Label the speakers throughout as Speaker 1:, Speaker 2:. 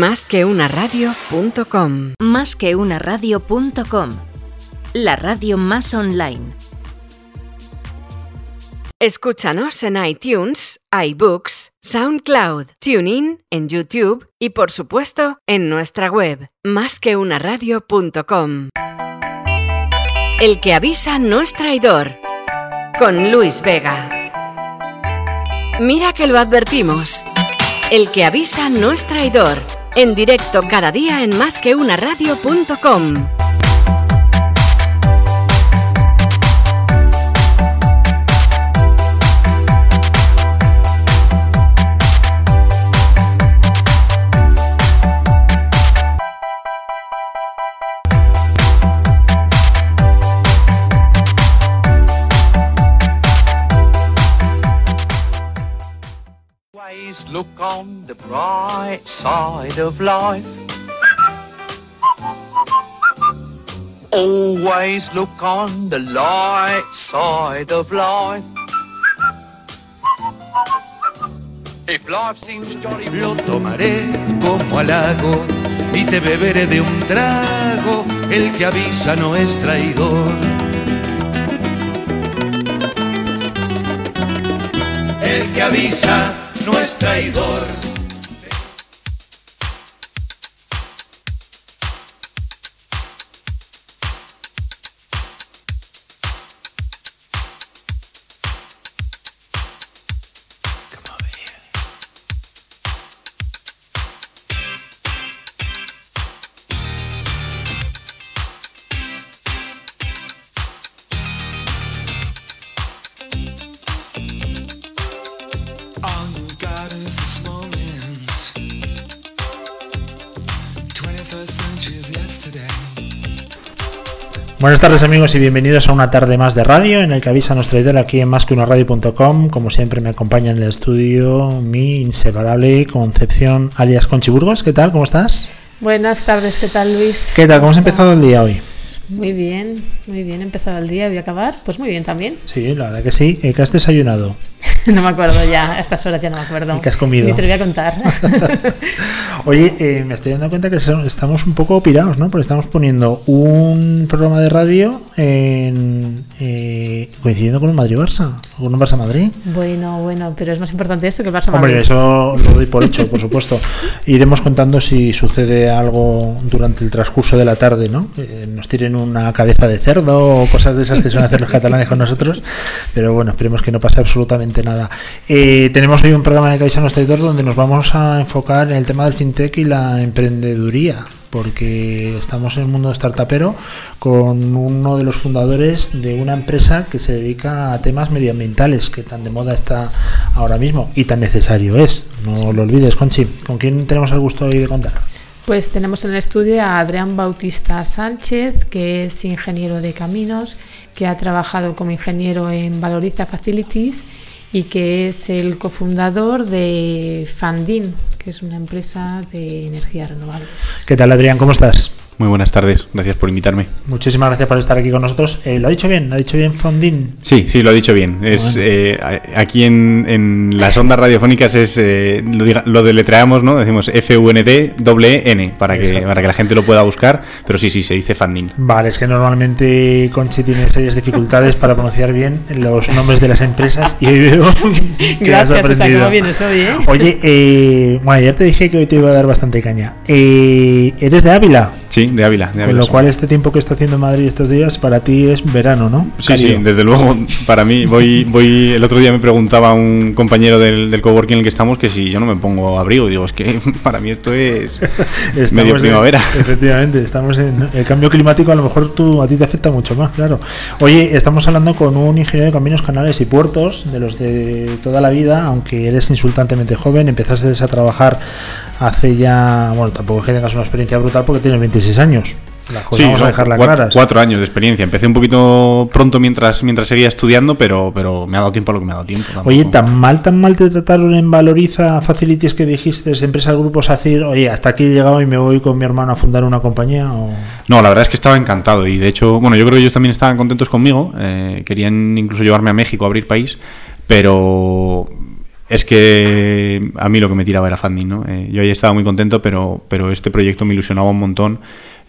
Speaker 1: Más que una radio.com.
Speaker 2: Más que una radio.com. La radio más online.
Speaker 1: Escúchanos en iTunes, iBooks, SoundCloud, TuneIn, en YouTube y por supuesto en nuestra web, másqueunaradio.com. El que avisa no es traidor. Con Luis Vega. Mira que lo advertimos. El que avisa no es traidor. En directo cada día en.
Speaker 3: Always look on the bright side of life. Always look on the light side of life. If life seems jolly,
Speaker 4: Lo tomaré como halago y te beberé de un trago. El que avisa no es traidor. El que avisa no es traidor.
Speaker 5: Buenas tardes amigos y bienvenidos a una tarde más de radio en el que avisa nuestro traidor aquí en másqueunaradio.com. Como siempre me acompaña en el estudio mi inseparable Concepción alias Conchiburgos. ¿Qué tal? ¿Cómo estás?
Speaker 6: Buenas tardes, ¿qué tal Luis?
Speaker 5: ¿Qué tal? ¿Cómo has
Speaker 6: está?
Speaker 5: empezado el día hoy?
Speaker 6: Muy bien, muy bien, empezado el día, voy a acabar. Pues muy bien también.
Speaker 5: Sí, la verdad que sí. Eh, ¿Qué has desayunado?
Speaker 6: no me acuerdo ya, a estas horas ya no me acuerdo.
Speaker 5: ¿Y qué has comido?
Speaker 6: Ni te lo voy a contar.
Speaker 5: Oye, eh, me estoy dando cuenta que estamos un poco pirados, ¿no? Porque estamos poniendo un programa de radio en, eh, coincidiendo con un Madrid-Barça, con un Barça-Madrid.
Speaker 6: bueno, bueno, pero es más importante esto que el Barça
Speaker 5: Hombre, eso lo doy por hecho, por supuesto. Iremos contando si sucede algo durante el transcurso de la tarde, ¿no? Que nos tiren una cabeza de cerdo o cosas de esas que suelen hacer los catalanes con nosotros. Pero bueno, esperemos que no pase absolutamente nada. Eh, tenemos hoy un programa en el avisa nuestro editor donde nos vamos a enfocar en el tema del fintech y la emprendeduría. Porque estamos en el mundo startupero con uno de los fundadores de una empresa que se dedica a temas medioambientales, que tan de moda está ahora mismo y tan necesario es. No lo olvides, Conchi. ¿Con quién tenemos el gusto hoy de contar?
Speaker 6: Pues tenemos en el estudio a Adrián Bautista Sánchez, que es ingeniero de caminos, que ha trabajado como ingeniero en Valoriza Facilities y que es el cofundador de Fandin, que es una empresa de energías renovables.
Speaker 5: ¿Qué tal, Adrián? ¿Cómo estás?
Speaker 7: Muy buenas tardes, gracias por invitarme.
Speaker 5: Muchísimas gracias por estar aquí con nosotros. Eh, ¿Lo ha dicho bien? ¿Lo ha dicho bien Fondin?
Speaker 7: Sí, sí, lo ha dicho bien. Es,
Speaker 5: Bueno.
Speaker 7: eh, aquí en, en las ondas radiofónicas es eh, lo, diga- lo deletreamos, ¿no? Decimos F-U-N-D doble N para que, para que la gente lo pueda buscar, pero sí, sí, se dice Fandin.
Speaker 5: Vale, es que normalmente Conchi tiene serias dificultades para pronunciar bien los nombres de las empresas y hoy veo que has
Speaker 6: Gracias, o sea,
Speaker 5: aprendido.
Speaker 6: vienes hoy, ¿eh?
Speaker 5: Oye, eh, bueno, ayer te dije que hoy te iba a dar bastante caña. Eh, ¿Eres de Ávila?
Speaker 7: Sí, de Ávila. De
Speaker 5: Con
Speaker 7: Ávila
Speaker 5: lo cual este tiempo que está haciendo Madrid estos días para ti es verano, ¿no?
Speaker 7: Sí, sí, desde luego, para mí, voy, voy, el otro día me preguntaba un compañero del, del coworking en el que estamos que si yo no me pongo abrigo, digo, es que para mí esto es medio
Speaker 5: en-
Speaker 7: primavera.
Speaker 5: efectivamente, estamos en el cambio climático, a lo mejor tú, a ti te afecta mucho más, claro. Oye, estamos hablando con un ingeniero de caminos, canales y puertos, de los de toda la vida, aunque eres insultantemente joven, empezaste a trabajar hace ya, bueno, tampoco es que tengas una experiencia brutal porque tienes 26 años. Las cosas
Speaker 7: Sí,
Speaker 5: vamos a
Speaker 7: son
Speaker 5: dejarlas
Speaker 7: cuatro,
Speaker 5: claras.
Speaker 7: cuatro años de experiencia. Empecé un poquito pronto mientras, mientras seguía estudiando, pero, pero me ha dado tiempo a lo que me ha dado tiempo. tampoco.
Speaker 5: Oye, tan mal, tan mal te trataron en Valoriza Facilities que dijiste, empresas, grupos, decir, oye, hasta aquí he llegado y me voy con mi hermano a fundar una compañía. O...
Speaker 7: No, la verdad es que estaba encantado y de hecho, bueno, yo creo que ellos también estaban contentos conmigo. eh, querían incluso llevarme a México a abrir país, pero Es que a mí lo que me tiraba era funding, ¿no? Eh, yo ahí estaba muy contento, pero, pero este proyecto me ilusionaba un montón.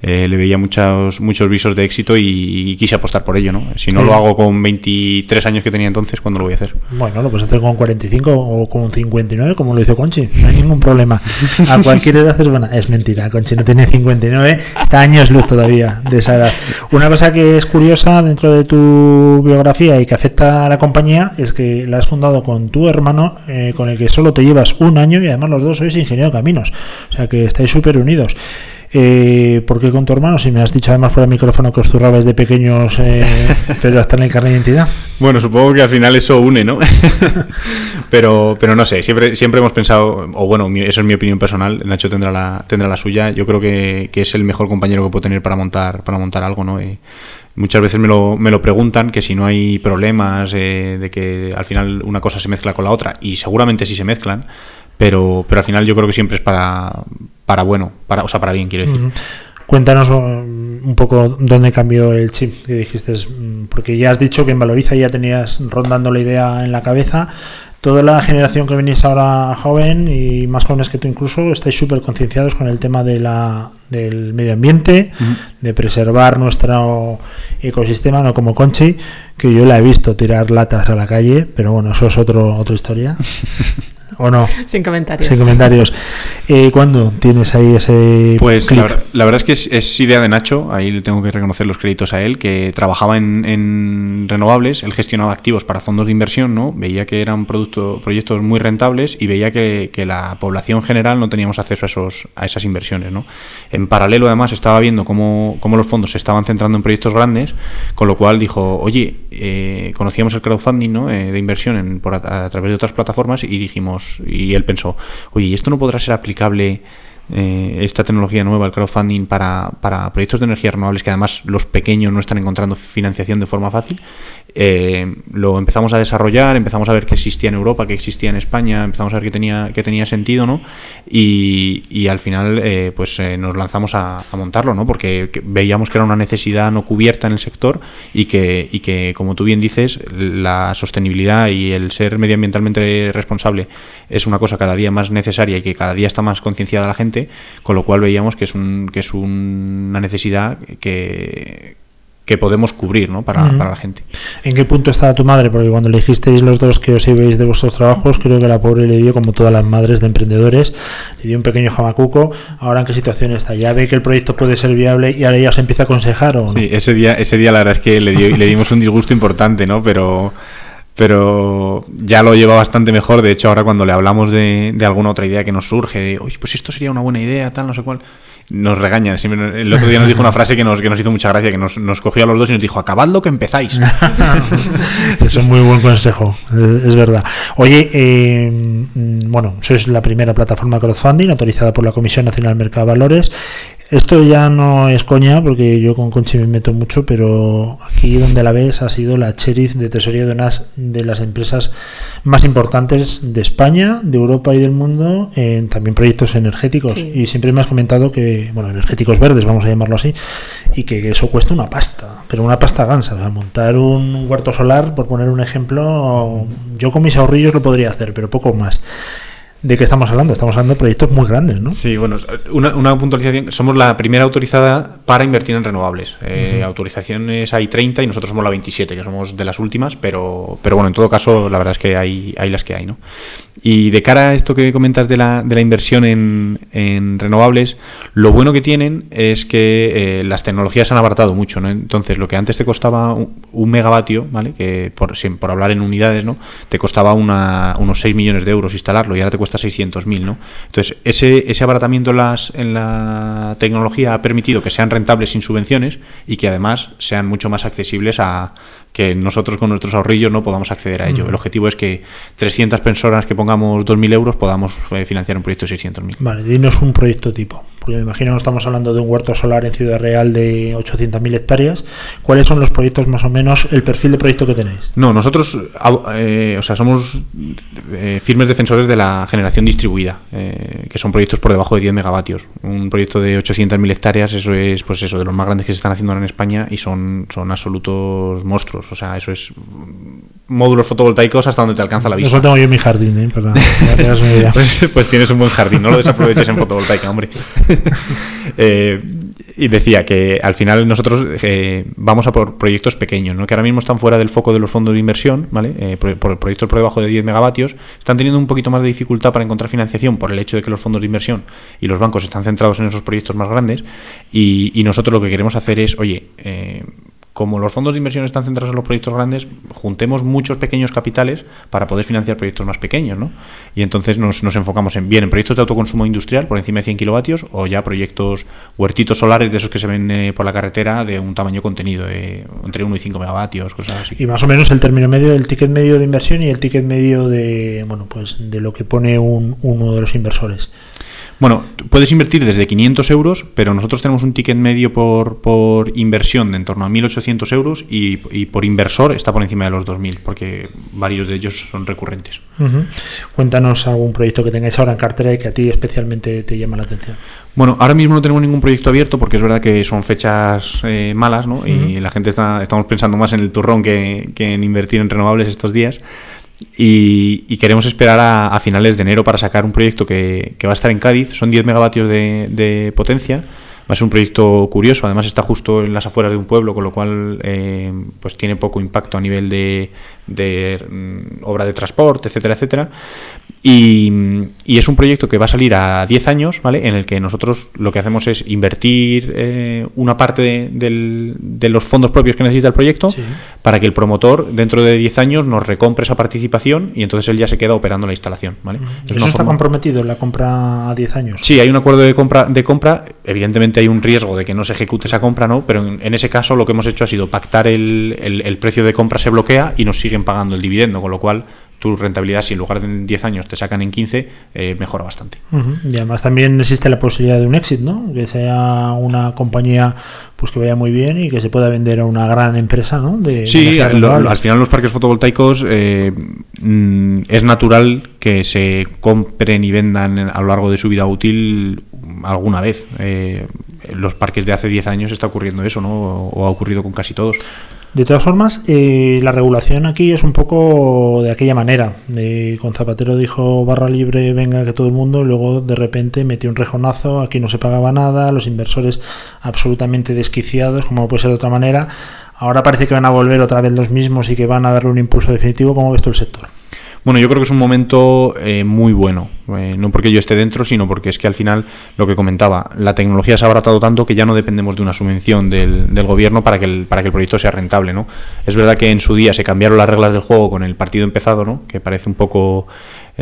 Speaker 7: Eh, le veía muchos, muchos visos de éxito y, y quise apostar por ello, ¿no? Si no
Speaker 5: Sí.
Speaker 7: lo hago con 23 años que tenía entonces, ¿cuándo lo voy a hacer?
Speaker 5: Bueno, lo puedes hacer con 45 o con 59, como lo hizo Conchi. No hay ningún problema. A cualquier edad es buena. Es mentira, Conchi no tiene 59, está años luz todavía de esa edad. Una cosa que es curiosa dentro de tu biografía y que afecta a la compañía es que la has fundado con tu hermano, eh, con el que solo te llevas un año y además los dos sois ingeniero de caminos. O sea que estáis súper unidos. Eh, ¿Por qué con tu hermano? Si me has dicho además fuera del micrófono que os zurrabais de pequeños, eh, pero hasta en el carnet de identidad.
Speaker 7: Bueno, supongo que al final eso une, ¿no? pero, pero no sé, siempre, siempre hemos pensado, o bueno, mi- eso es mi opinión personal, Nacho tendrá la, tendrá la suya, yo creo que, que es el mejor compañero que puedo tener para montar, para montar algo, ¿no? Eh, muchas veces me lo, me lo preguntan, que si no hay problemas, eh, de que al final una cosa se mezcla con la otra, y seguramente sí se mezclan, pero, pero al final yo creo que siempre es para, para bueno, para, o sea, para bien, quiero decir.
Speaker 5: Cuéntanos um, un poco dónde cambió el chip que dijiste, mm, porque ya has dicho que en Valoriza ya tenías rondando la idea en la cabeza. Toda la generación que venís ahora joven y más jóvenes que tú incluso, estáis súper concienciados con el tema de la, del medio ambiente, de preservar nuestro ecosistema, no como Conchi, que yo la he visto tirar latas a la calle, pero bueno, eso es otro, otra historia. ¿O no?
Speaker 6: Sin comentarios.
Speaker 5: Sin comentarios. Eh, ¿Cuándo tienes ahí ese
Speaker 7: Pues
Speaker 5: clic?
Speaker 7: la, la verdad es que es, es idea de Nacho, ahí le tengo que reconocer los créditos a él, que trabajaba en, en renovables, él gestionaba activos para fondos de inversión, ¿no? Veía que eran producto- proyectos muy rentables y veía que, que la población general no teníamos acceso a, esos, a esas inversiones, ¿no? En paralelo, además, estaba viendo cómo, cómo los fondos se estaban centrando en proyectos grandes, con lo cual dijo, oye, eh, conocíamos el crowdfunding, ¿no? Eh, de inversión en- por a, a través de otras plataformas y dijimos, y él pensó, oye, ¿y esto no podrá ser aplicable eh, esta tecnología nueva, el crowdfunding, para, para proyectos de energías renovables que además los pequeños no están encontrando financiación de forma fácil. Eh, lo empezamos a desarrollar, empezamos a ver que existía en Europa, que existía en España, empezamos a ver que tenía, que tenía sentido, ¿no? Y, y al final, eh, pues eh, nos lanzamos a, a montarlo, ¿no? Porque que- veíamos que era una necesidad no cubierta en el sector y que, y que, como tú bien dices, la sostenibilidad y el ser medioambientalmente responsable es una cosa cada día más necesaria y que cada día está más concienciada la gente, con lo cual veíamos que es, un, que es un- una necesidad que, que podemos cubrir ¿no? para,
Speaker 5: Ujú.
Speaker 7: para la gente.
Speaker 5: ¿En qué punto estaba tu madre? Porque cuando le dijisteis los dos que os ibais de vuestros trabajos, creo que la pobre le dio, como todas las madres de emprendedores, le dio un pequeño jamacuco. Ahora, ¿en qué situación está? ¿Ya ve que el proyecto puede ser viable y ahora ya os empieza a aconsejar o no?
Speaker 7: Sí, ese día, ese día la verdad es que le, dio- le dimos un disgusto importante, ¿no? Pero, pero ya lo lleva bastante mejor. De hecho, ahora cuando le hablamos de, de alguna otra idea que nos surge, de, oye, pues esto sería una buena idea, tal, no sé cuál, nos regañan. El otro día nos dijo una frase que nos, que nos hizo mucha gracia, que nos, nos cogió a los dos y nos dijo, acabad lo que empezáis.
Speaker 5: Es muy buen consejo, es, es verdad. Oye, eh, bueno, sois la primera plataforma crowdfunding autorizada por la Comisión Nacional del Mercado de Valores. Esto ya no es coña, porque yo con Conchi me meto mucho, pero aquí donde la ves ha sido la sheriff de tesorería de unas de las empresas más importantes de España, de Europa y del mundo, en también proyectos energéticos.
Speaker 6: Sí.
Speaker 5: Y siempre me has comentado que, bueno, energéticos verdes, vamos a llamarlo así, y que eso cuesta una pasta, pero una pasta gansa. O sea, montar un huerto solar, por poner un ejemplo, yo con mis ahorrillos lo podría hacer, pero poco más. ¿De qué estamos hablando? Estamos hablando de proyectos muy grandes, ¿no?
Speaker 7: Sí, bueno, una, una puntualización. Somos la primera autorizada para invertir en renovables. Eh, Autorizaciones hay 30 y nosotros somos la 27, que somos de las últimas, pero, pero bueno, en todo caso, la verdad es que hay, hay las que hay, ¿no? Y de cara a esto que comentas de la, de la inversión en, en renovables, lo bueno que tienen es que eh, las tecnologías han abaratado mucho, ¿no? Entonces, lo que antes te costaba un, megavatio, ¿vale? Que por, si- por hablar en unidades, ¿no? Te costaba una- unos 6 millones de euros instalarlo y ahora te cuesta 600.000, ¿no? Entonces, ese, ese abaratamiento en, las, en la tecnología ha permitido que sean rentables sin subvenciones y que además sean mucho más accesibles a que nosotros con nuestros ahorrillos no podamos acceder a ello. El objetivo es que 300 personas que pongamos 2.000 euros podamos eh, financiar un proyecto de 600.000.
Speaker 5: Vale, dinos un proyecto tipo. Porque me imagino que estamos hablando de un huerto solar en Ciudad Real de 800.000 hectáreas. ¿Cuáles son los proyectos más o menos, el perfil de proyecto que tenéis?
Speaker 7: No, nosotros, eh, o sea, somos eh, firmes defensores de la generación distribuida, eh, que son proyectos por debajo de 10 megavatios. Un proyecto de 800.000 hectáreas, eso es, pues eso, de los más grandes que se están haciendo ahora en España y son, son absolutos monstruos. O sea, eso es módulos fotovoltaicos hasta donde te alcanza la
Speaker 5: Eso
Speaker 7: vista.
Speaker 5: tengo yo en mi jardín, ¿eh? Perdón, una idea.
Speaker 7: Pues, pues tienes un buen jardín, no lo desaproveches en fotovoltaica, hombre. Eh, y decía que al final nosotros eh, vamos a por proyectos pequeños, ¿no? que ahora mismo están fuera del foco de los fondos de inversión, ¿vale? Eh, por, por proyectos por debajo de 10 megavatios, están teniendo un poquito más de dificultad para encontrar financiación por el hecho de que los fondos de inversión y los bancos están centrados en esos proyectos más grandes y, y nosotros lo que queremos hacer es, oye, eh, como los fondos de inversión están centrados en los proyectos grandes, juntemos muchos pequeños capitales para poder financiar proyectos más pequeños, ¿no? Y entonces nos, nos enfocamos en bien en proyectos de autoconsumo industrial por encima de 100 kilovatios o ya proyectos huertitos solares de esos que se ven eh, por la carretera de un tamaño contenido, eh, entre 1 y 5 megavatios, cosas así.
Speaker 5: Y más o menos el término medio del ticket medio de inversión y el ticket medio de bueno pues de lo que pone un, uno de los inversores.
Speaker 7: Bueno, puedes invertir desde 500 euros, pero nosotros tenemos un ticket medio por, por inversión de en torno a 1.800 euros y, y por inversor está por encima de los 2.000, porque varios de ellos son recurrentes.
Speaker 5: Ujú. Cuéntanos algún proyecto que tengáis ahora en cartera y que a ti especialmente te llama la atención.
Speaker 7: Bueno, ahora mismo no tenemos ningún proyecto abierto porque es verdad que son fechas eh, malas, ¿no? Y la gente está, estamos pensando más en el turrón que, que en invertir en renovables estos días. Y, queremos esperar a, finales de enero para sacar un proyecto que, va a estar en Cádiz. Son 10 megavatios de, de potencia. Va a ser un proyecto curioso, además está justo en las afueras de un pueblo, con lo cual eh, pues tiene poco impacto a nivel de, de, mm, obra de transporte, etcétera, etcétera. Y, y es un proyecto que va a salir a 10 años, ¿vale? En el que nosotros lo que hacemos es invertir eh, una parte de, los fondos propios que necesita el proyecto
Speaker 5: Sí.
Speaker 7: para que el promotor dentro de 10 años nos recompre esa participación y entonces él ya se queda operando la instalación, ¿vale? Es
Speaker 5: ¿Eso está
Speaker 7: forma-
Speaker 5: comprometido en la compra a 10 años?
Speaker 7: Sí, hay un acuerdo de compra, de compra. Evidentemente hay un riesgo de que no se ejecute esa compra, ¿no? Pero en, en ese caso lo que hemos hecho ha sido pactar el, el- el precio de compra se bloquea y nos siguen pagando el dividendo, con lo cual tu rentabilidad, si en lugar de en 10 años te sacan en 15, eh, mejora bastante.
Speaker 5: Y además también existe la posibilidad de un exit, ¿no? Que sea una compañía pues que vaya muy bien y que se pueda vender a una gran empresa, ¿no? De
Speaker 7: Sí,
Speaker 5: renovables.
Speaker 7: al final los parques fotovoltaicos eh, mm, es natural que se compren y vendan en- a lo largo de su vida útil alguna vez. Eh, los parques de hace 10 años está ocurriendo eso, ¿no? O ha ocurrido con casi todos.
Speaker 5: De todas formas, eh, la regulación aquí es un poco de aquella manera. De- con Zapatero dijo barra libre, venga que todo el mundo, luego de repente metió un rejonazo, aquí no se pagaba nada, los inversores absolutamente desquiciados, como puede ser de otra manera. Ahora parece que van a volver otra vez los mismos y que van a darle un impulso definitivo. ¿Cómo ves tú el sector?
Speaker 7: Bueno, yo creo que es un momento eh, muy bueno. Eh, no porque yo esté dentro, sino porque es que al final, lo que comentaba, la tecnología se ha abaratado tanto que ya no dependemos de una subvención del, del gobierno para que, el, para que el proyecto sea rentable. ¿no? Es verdad que en su día se cambiaron las reglas del juego con el partido empezado, ¿no? que parece un poco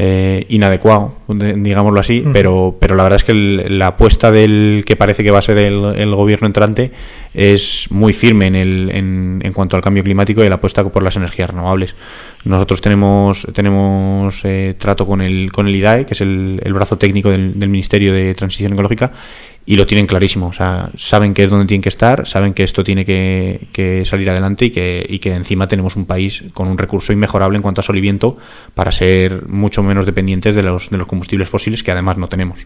Speaker 7: eh, inadecuado, de- digámoslo así, pero, pero la verdad es que el- la apuesta del que parece que va a ser el, el gobierno entrante es muy firme en, el, en, en cuanto al cambio climático y la apuesta por las energías renovables. Nosotros tenemos, tenemos eh, trato con el, con el IDAE, que es el, el brazo técnico del, del Ministerio de Transición Ecológica, y lo tienen clarísimo. O sea, saben que es donde tienen que estar, saben que esto tiene que, que salir adelante y que, y que encima tenemos un país con un recurso inmejorable en cuanto a sol y viento para ser mucho menos dependientes de los, de los combustibles fósiles que además no tenemos.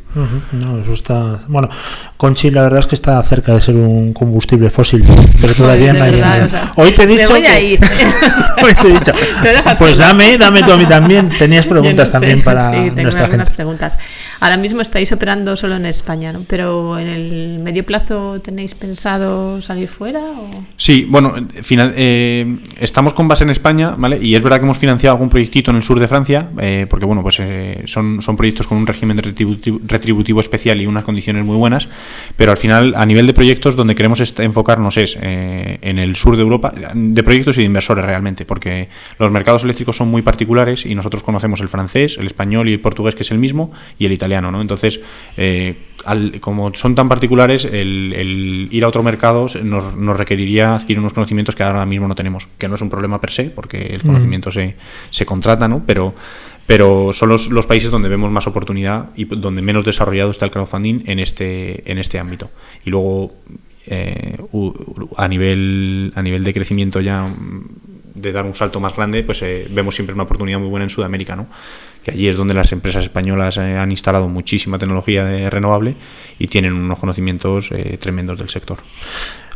Speaker 5: No, eso está. Bueno, Conchi, la verdad es que está cerca de ser un combustible fósil, pero todavía no ha
Speaker 6: verdad,
Speaker 5: llegado.
Speaker 6: o sea,
Speaker 5: Hoy te he
Speaker 6: me
Speaker 5: dicho.
Speaker 6: voy a
Speaker 5: que-
Speaker 6: ir.
Speaker 5: Hoy te he dicho.
Speaker 6: Me dejas
Speaker 5: Pues dame, dame tú a mí también. Tenías preguntas
Speaker 6: no sé,
Speaker 5: también para
Speaker 6: sí, tengo
Speaker 5: nuestra
Speaker 6: algunas
Speaker 5: gente.
Speaker 6: preguntas. Ahora mismo estáis operando solo en España, ¿no? Pero en el medio plazo tenéis pensado salir fuera o
Speaker 7: Sí, bueno, final, eh, estamos con base en España, ¿vale? Y es verdad que hemos financiado algún proyectito en el sur de Francia, eh, porque bueno, pues eh, son, son proyectos con un régimen retributivo, retributivo especial y unas condiciones muy buenas, pero al final, a nivel de proyectos, donde queremos enfocarnos es eh, en el sur de Europa, de proyectos y de inversores realmente, porque los mercados eléctricos son muy particulares y nosotros conocemos el francés, el español y el portugués, que es el mismo, y el italiano, ¿no? Entonces, eh, al- como son tan particulares, el, el ir a otro mercado nos, nos requeriría adquirir unos conocimientos que ahora mismo no tenemos, que no es un problema per se, porque el conocimiento se, se contrata, ¿no? Pero, pero son los, los países donde vemos más oportunidad y donde menos desarrollado está el crowdfunding en este, en este ámbito. Y luego, eh, a, nivel, a nivel de crecimiento ya mm, de dar un salto más grande, pues eh, vemos siempre una oportunidad muy buena en Sudamérica, ¿no? Que allí es donde las empresas españolas eh, han instalado muchísima tecnología eh, renovable y tienen unos conocimientos eh, tremendos del sector.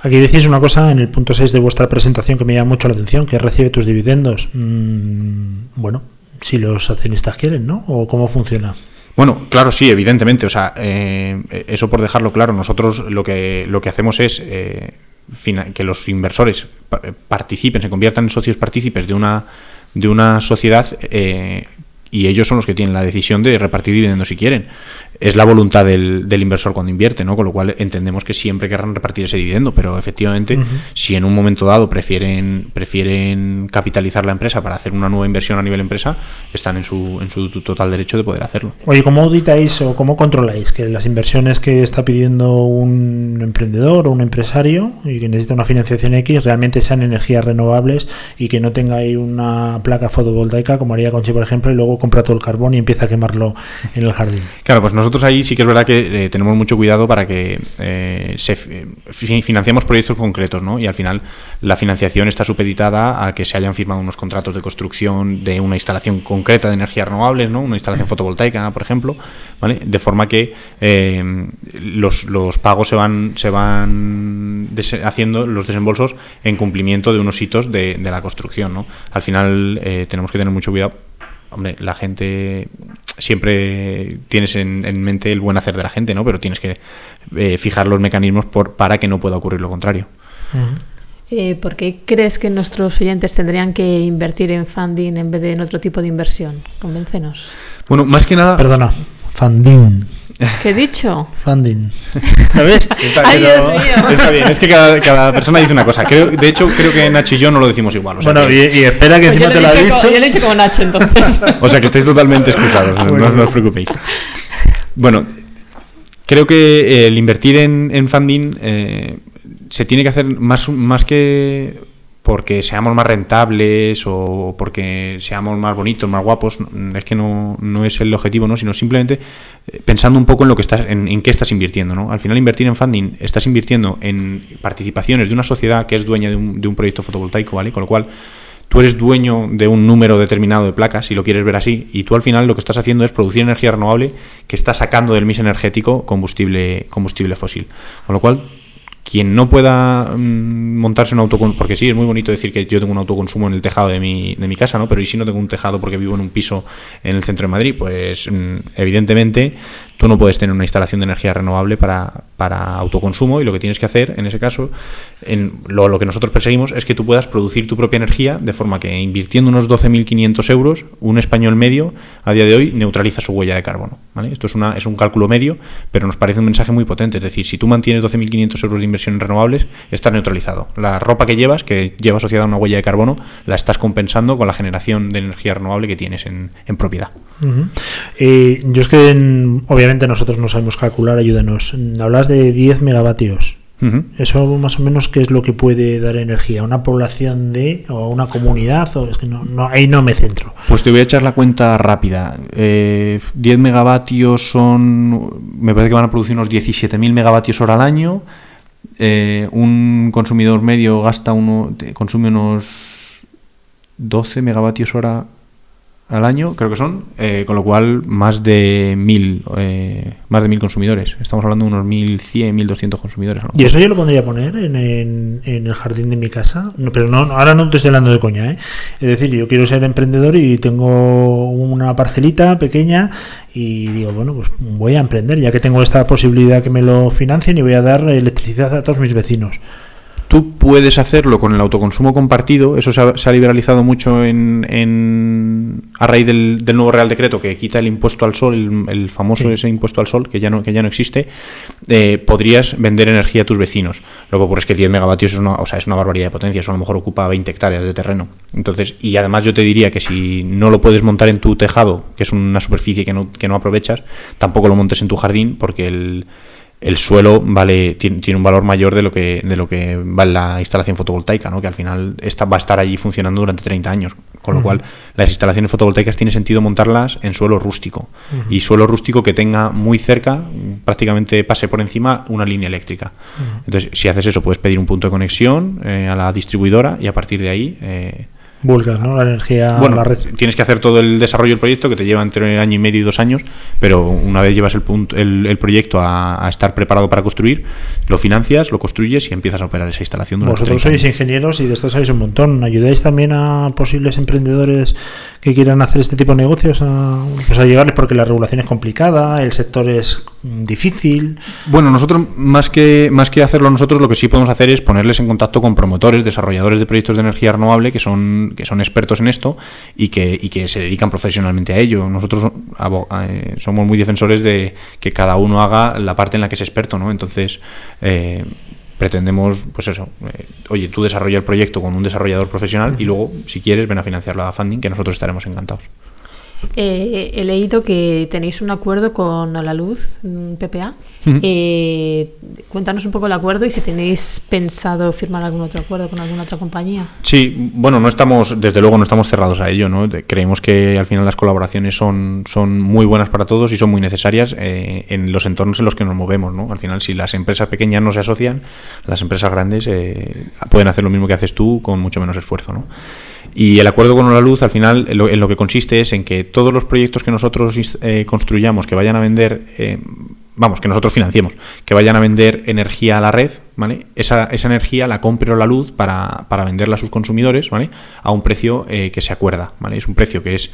Speaker 5: Aquí decís una cosa en el punto 6 de vuestra presentación que me llama mucho la atención, que recibe tus dividendos. Mm, bueno, si los accionistas quieren, ¿no? ¿O cómo funciona?
Speaker 7: Bueno, claro, sí, evidentemente. O sea, eh, eso por dejarlo claro, nosotros lo que, lo que hacemos es eh, que los inversores pa- participen, se conviertan en socios partícipes de una, de una sociedad eh, y ellos son los que tienen la decisión de repartir dividendos si quieren. Es la voluntad del, del inversor cuando invierte, ¿no? Con lo cual entendemos que siempre querrán repartir ese dividendo, pero efectivamente, si en un momento dado prefieren, prefieren capitalizar la empresa para hacer una nueva inversión a nivel empresa, están en su, en su total derecho de poder hacerlo.
Speaker 5: Oye, ¿cómo auditáis o cómo controláis que las inversiones que está pidiendo un emprendedor o un empresario y que necesita una financiación X realmente sean energías renovables y que no tenga ahí una placa fotovoltaica como haría Conchi, por ejemplo, y luego compra todo el carbón y empieza a quemarlo en el jardín?
Speaker 7: Claro, pues nosotros ahí sí que es verdad que eh, tenemos mucho cuidado para que eh, se fi- fi- financiamos proyectos concretos, ¿no? Y al final la financiación está supeditada a que se hayan firmado unos contratos de construcción de una instalación concreta de energías renovables, ¿no? Una instalación fotovoltaica, por ejemplo, ¿vale? De forma que eh, los, los pagos se van se van haciendo los desembolsos en cumplimiento de unos hitos de, de la construcción, ¿no? Al final eh, tenemos que tener mucho cuidado hombre, la gente siempre tienes en, en mente el buen hacer de la gente, ¿no? Pero tienes que eh, fijar los mecanismos por, para que no pueda ocurrir lo contrario.
Speaker 6: Eh, ¿Por qué crees que nuestros oyentes tendrían que invertir en funding en vez de en otro tipo de inversión? Convéncenos.
Speaker 7: Bueno, más que nada.
Speaker 5: Perdona, funding.
Speaker 6: ¿Qué he dicho?
Speaker 5: Funding. ¿Sabes?
Speaker 7: Está,
Speaker 6: Ay,
Speaker 7: pero-
Speaker 6: Dios mío.
Speaker 7: está bien, es que cada, cada persona dice una cosa. Creo, de hecho, creo que Nacho y yo no lo decimos igual. O sea,
Speaker 5: Bueno,
Speaker 7: que,
Speaker 5: y, y espera que
Speaker 6: Pues
Speaker 5: encima te lo ha
Speaker 6: dicho como, yo le he dicho como Nacho, entonces.
Speaker 7: o sea que estáis totalmente excusados, no- no, no os preocupéis. Bueno, creo que eh, el invertir en, en funding eh, se tiene que hacer más, más que porque seamos más rentables o porque seamos más bonitos, más guapos, es que no, no es el objetivo, ¿no? sino simplemente eh, pensando un poco en lo que estás, en, en qué estás invirtiendo. ¿no? Al final invertir en funding, estás invirtiendo en participaciones de una sociedad que es dueña de un, de un proyecto fotovoltaico, ¿vale? Con lo cual tú eres dueño de un número determinado de placas, si lo quieres ver así, y tú al final lo que estás haciendo es producir energía renovable que está sacando del mix energético combustible, combustible fósil. Con lo cual, quien no pueda mm, montarse un autoconsumo, porque sí, es muy bonito decir que yo tengo un autoconsumo en el tejado de mi, de mi casa, ¿no? Pero ¿y si no tengo un tejado porque vivo en un piso en el centro de Madrid? Pues mm, evidentemente tú no puedes tener una instalación de energía renovable para, para autoconsumo y lo que tienes que hacer en ese caso, en lo, que nosotros perseguimos es que tú puedas producir tu propia energía de forma que invirtiendo unos 12.500 euros, un español medio a día de hoy neutraliza su huella de carbono. Esto es, una, es un cálculo medio, pero nos parece un mensaje muy potente. Es decir, si tú mantienes 12.500 euros de inversión en renovables, estás neutralizado. La ropa que llevas, que lleva asociada a una huella de carbono, la estás compensando con la generación de energía renovable que tienes en, propiedad.
Speaker 5: Eh, yo es que obviamente nosotros no sabemos calcular, ayúdanos. Mm, Hablas de 10 megavatios. ¿Eso más o menos qué es lo que puede dar energía? ¿Una población de o una comunidad? O es que no, no, ahí no me centro.
Speaker 7: Pues te voy a echar la cuenta rápida. Eh, 10 megavatios son. Me parece que van a producir unos 17.000 megavatios hora al año. Eh, un consumidor medio gasta uno. consume unos 12 megavatios hora al año, creo que son. eh, con lo cual, más de 1.000 eh, más de 1.000 consumidores. Estamos hablando de unos 1.100, 1.200 consumidores. lo
Speaker 5: ¿Y eso yo lo pondría a poner en, en- en el jardín de mi casa? No, pero no, ahora no te estoy hablando de coña, ¿eh? Es decir, yo quiero ser emprendedor y tengo una parcelita pequeña y digo, bueno, pues voy a emprender, ya que tengo esta posibilidad que me lo financien y voy a dar electricidad a todos mis vecinos.
Speaker 7: Tú puedes hacerlo con el autoconsumo compartido, eso se ha, se ha liberalizado mucho en, en- a raíz del, del nuevo Real Decreto que quita el impuesto al sol, el, el famoso
Speaker 5: Sí.
Speaker 7: ese impuesto al sol que ya no, que ya no existe, eh, podrías vender energía a tus vecinos. Lo que ocurre es que 10 megavatios es una, o sea, es una barbaridad de potencia, eso a lo mejor ocupa 20 hectáreas de terreno. Entonces, y además yo te diría que si no lo puedes montar en tu tejado, que es una superficie que no, que no aprovechas, tampoco lo montes en tu jardín porque el el suelo vale tiene, tiene un valor mayor de lo que de lo que vale la instalación fotovoltaica, ¿no? que al final esta, va a estar allí funcionando durante 30 años. Con lo cual, las instalaciones fotovoltaicas tiene sentido montarlas en suelo rústico. Y suelo rústico que tenga muy cerca, prácticamente pase por encima, una línea eléctrica. Entonces, si haces eso, puedes pedir un punto de conexión eh, a la distribuidora y a partir de ahí eh,
Speaker 5: Vuelcas, ¿no? La energía
Speaker 7: bueno,
Speaker 5: a la red.
Speaker 7: tienes que hacer todo el desarrollo del proyecto que te lleva entre año y medio y dos años, pero una vez llevas el, punto, el, el proyecto a, a estar preparado para construir, lo financias, lo construyes y empiezas a operar esa instalación.
Speaker 5: Vosotros
Speaker 7: 30
Speaker 5: sois
Speaker 7: años.
Speaker 5: ingenieros y de esto sabéis un montón. ¿Ayudáis también a posibles emprendedores que quieran hacer este tipo de negocios a, pues a llegarles? Porque la regulación es complicada, el sector es difícil.
Speaker 7: Bueno, nosotros más que más que hacerlo nosotros, lo que sí podemos hacer es ponerles en contacto con promotores, desarrolladores de proyectos de energía renovable que son que son expertos en esto y que, y que se dedican profesionalmente a ello. Nosotros eh, somos muy defensores de que cada uno haga la parte en la que es experto, ¿no? Entonces eh, pretendemos, pues eso, eh, oye, tú desarrolla el proyecto con un desarrollador profesional y luego, si quieres, ven a financiarlo a funding, que nosotros estaremos encantados.
Speaker 6: Eh, he leído que tenéis un acuerdo con la luz, PPA. Eh, cuéntanos un poco el acuerdo y si tenéis pensado firmar algún otro acuerdo con alguna otra compañía.
Speaker 7: Sí, bueno, no estamos, desde luego no estamos cerrados a ello, ¿no? Creemos que al final las colaboraciones son, son muy buenas para todos y son muy necesarias eh, en los entornos en los que nos movemos, ¿no? Al final, si las empresas pequeñas no se asocian, las empresas grandes eh, pueden hacer lo mismo que haces tú con mucho menos esfuerzo, ¿no? Y el acuerdo con la luz, al final, en lo, en lo que consiste es en que todos los proyectos que nosotros eh, construyamos, que vayan a vender, eh, vamos, que nosotros financiemos, que vayan a vender energía a la red, ¿vale? Esa, esa energía la compre la luz para, para venderla a sus consumidores, ¿vale? A un precio eh, que se acuerda, ¿vale? Es un precio que es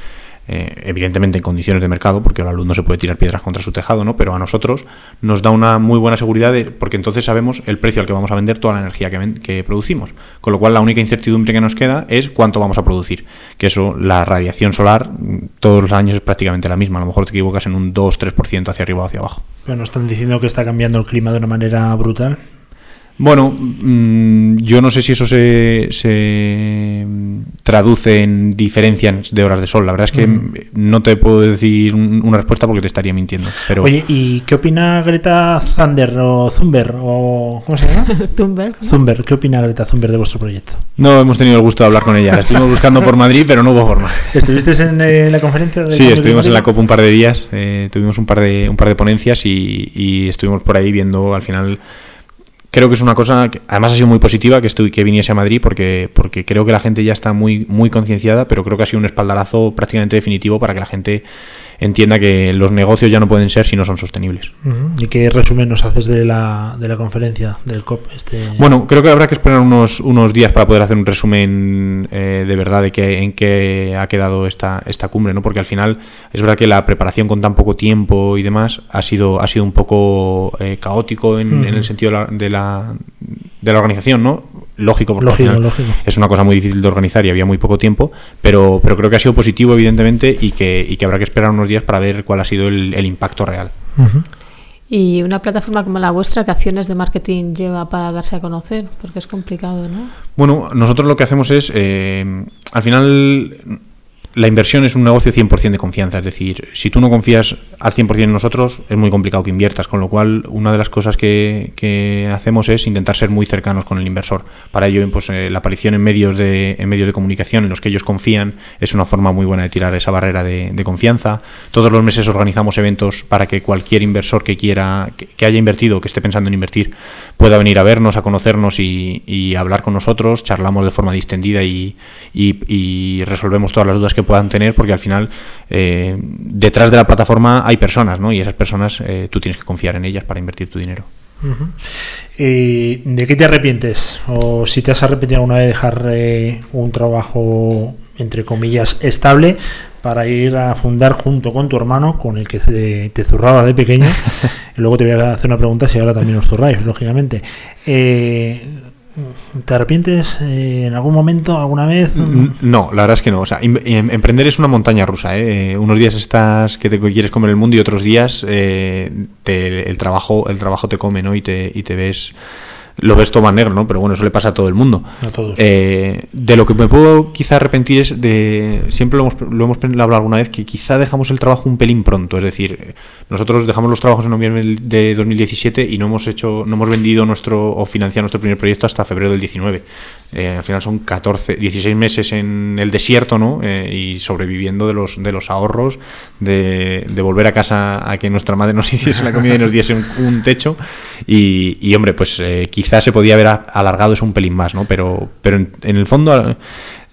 Speaker 7: eh, evidentemente en condiciones de mercado, porque la luz no se puede tirar piedras contra su tejado, ¿no? Pero a nosotros nos da una muy buena seguridad, de- porque entonces sabemos el precio al que vamos a vender toda la energía que, ven- que producimos. Con lo cual la única incertidumbre que nos queda es cuánto vamos a producir. Que eso, la radiación solar, todos los años es prácticamente la misma. A lo mejor te equivocas en un 2-3% hacia arriba o hacia abajo.
Speaker 5: Pero nos están diciendo que está cambiando el clima de una manera brutal.
Speaker 7: Bueno, mm, yo no sé si eso se, se traduce en diferencias de horas de sol. La verdad es que no te puedo decir un- una respuesta porque te estaría mintiendo. Pero
Speaker 5: Oye, ¿y qué opina Greta Thunder o Thunberg? O, ¿Cómo se llama?
Speaker 6: ¿no?
Speaker 5: Thunberg, ¿qué opina Greta Thunberg de vuestro proyecto?
Speaker 7: no hemos tenido el gusto de hablar con ella. La estuvimos buscando por Madrid, pero no hubo forma.
Speaker 5: ¿Estuviste en eh, la conferencia? de
Speaker 7: Sí, estuvimos en la? COP un par de días, eh, tuvimos un par de, un par de ponencias y, y estuvimos por ahí viendo al final. Creo que es una cosa que además ha sido muy positiva que estoy, que viniese a Madrid porque, porque creo que la gente ya está muy, muy concienciada, pero creo que ha sido un espaldarazo prácticamente definitivo para que la gente entienda que los negocios ya no pueden ser si no son sostenibles.
Speaker 5: ¿Y qué resumen nos haces de la, de la conferencia del COP? Este...
Speaker 7: Bueno, creo que habrá que esperar unos, unos días para poder hacer un resumen eh, de verdad de qué, en qué ha quedado esta, esta cumbre, ¿no? Porque al final es verdad que la preparación con tan poco tiempo y demás ha sido, ha sido un poco eh, caótico en, en el sentido de la, de la, de la organización, ¿no? Lógico, porque
Speaker 5: Lógico, lógico.
Speaker 7: es una cosa muy difícil de organizar y había muy poco tiempo, pero, pero creo que ha sido positivo, evidentemente, y que, y que habrá que esperar unos días para ver cuál ha sido el, el impacto real.
Speaker 6: Y una plataforma como la vuestra, ¿qué acciones de marketing lleva para darse a conocer? Porque es complicado, ¿no?
Speaker 7: Bueno, nosotros lo que hacemos es, eh, al final, la inversión es un negocio 100% de confianza. Es decir, si tú no confías al 100% en nosotros, es muy complicado que inviertas. Con lo cual, una de las cosas que, que hacemos es intentar ser muy cercanos con el inversor. Para ello, pues, eh, la aparición en medios, de, en medios de comunicación en los que ellos confían es una forma muy buena de tirar esa barrera de, confianza. Todos los meses organizamos eventos para que cualquier inversor que quiera, que, haya invertido, que esté pensando en invertir, pueda venir a vernos, a conocernos y, hablar con nosotros. Charlamos de forma distendida y- y resolvemos todas las dudas que puedan tener, porque al final eh, detrás de la plataforma hay personas, ¿no? Y esas personas eh, tú tienes que confiar en ellas para invertir tu dinero.
Speaker 5: Eh, ¿De qué te arrepientes? O si te has arrepentido alguna vez de dejar eh, un trabajo, entre comillas, estable para ir a fundar junto con tu hermano, con el que te, te zurraba de pequeño. y luego te voy a hacer una pregunta si ahora también os zurráis, lógicamente. Eh, ¿Te arrepientes eh, en algún momento, alguna vez?
Speaker 7: No, la verdad es que no. O sea, em- em- emprender es una montaña rusa. ¿eh? Eh, Unos días estás que te quieres comer el mundo y otros días eh, el trabajo el trabajo te come, ¿no? Y te, y te ves lo ves todo más negro, ¿no? Pero bueno, eso le pasa a todo el mundo.
Speaker 5: A todos.
Speaker 7: Eh, de lo que me puedo quizá arrepentir es de. Siempre lo hemos, lo hemos hablado alguna vez, que quizá dejamos el trabajo un pelín pronto. Es decir, nosotros dejamos los trabajos en noviembre de 2017 y no hemos hecho, no hemos vendido nuestro o financiado nuestro primer proyecto hasta febrero del 19. Eh, al final son 14, 16 meses en el desierto, ¿no? Eh, y sobreviviendo de los, de los ahorros, de, volver a casa a que nuestra madre nos hiciese la comida y nos diese un, techo. Y, y, hombre, pues eh, quizás se podía haber alargado eso un pelín más, ¿no? Pero, pero en el fondo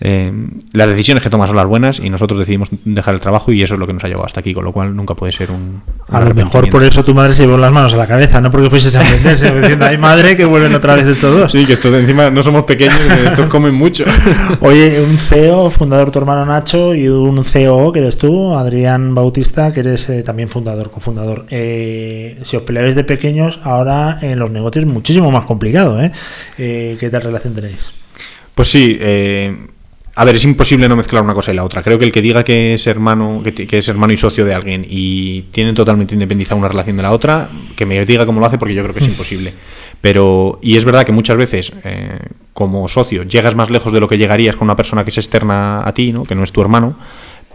Speaker 7: eh, las decisiones que tomas son las buenas y nosotros decidimos dejar el trabajo y eso es lo que nos ha llevado hasta aquí, con lo cual nunca puede ser un... un
Speaker 5: A lo mejor por eso tu madre se llevó las manos a la cabeza, no porque fuese a vender, sino diciendo, ay madre, que vuelven otra vez estos dos.
Speaker 7: Sí, que estos encima no somos pequeños, que estos comen mucho.
Speaker 5: Oye, un CEO, fundador tu hermano Nacho, y un COO que eres tú, Adrián Bautista, que eres eh, también fundador, cofundador. Eh, si os peleáis de pequeños, ahora en los negocios es muchísimo más complicado, ¿eh? Eh, ¿Qué tal relación tenéis?
Speaker 7: Pues sí, eh, a ver, es imposible no mezclar una cosa y la otra. Creo que el que diga que es hermano, que, es hermano y socio de alguien y tienen totalmente independizada una relación de la otra, que me diga cómo lo hace porque yo creo que es imposible. Pero, y es verdad que muchas veces, eh, como socio, llegas más lejos de lo que llegarías con una persona que es externa a ti, ¿no? que no es tu hermano,